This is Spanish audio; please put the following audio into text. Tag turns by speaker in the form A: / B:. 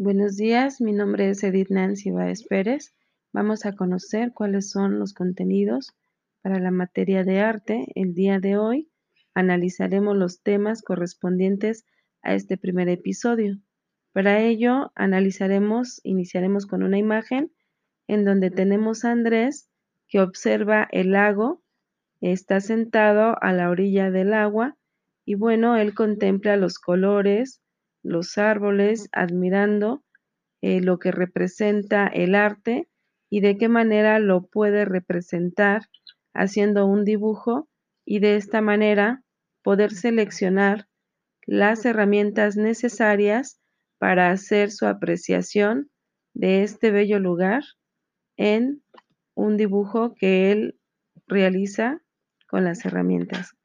A: Buenos días, mi nombre es Edith Nancy Baez Pérez. Vamos a conocer cuáles son los contenidos para la materia de arte. El día de hoy analizaremos los temas correspondientes a este primer episodio. Para ello analizaremos, iniciaremos con una imagen en donde tenemos a Andrés que observa el lago, está sentado a la orilla del agua y bueno, él contempla los colores, los árboles, admirando eh, lo que representa el arte y de qué manera lo puede representar haciendo un dibujo y de esta manera poder seleccionar las herramientas necesarias para hacer su apreciación de este bello lugar en un dibujo que él realiza con las herramientas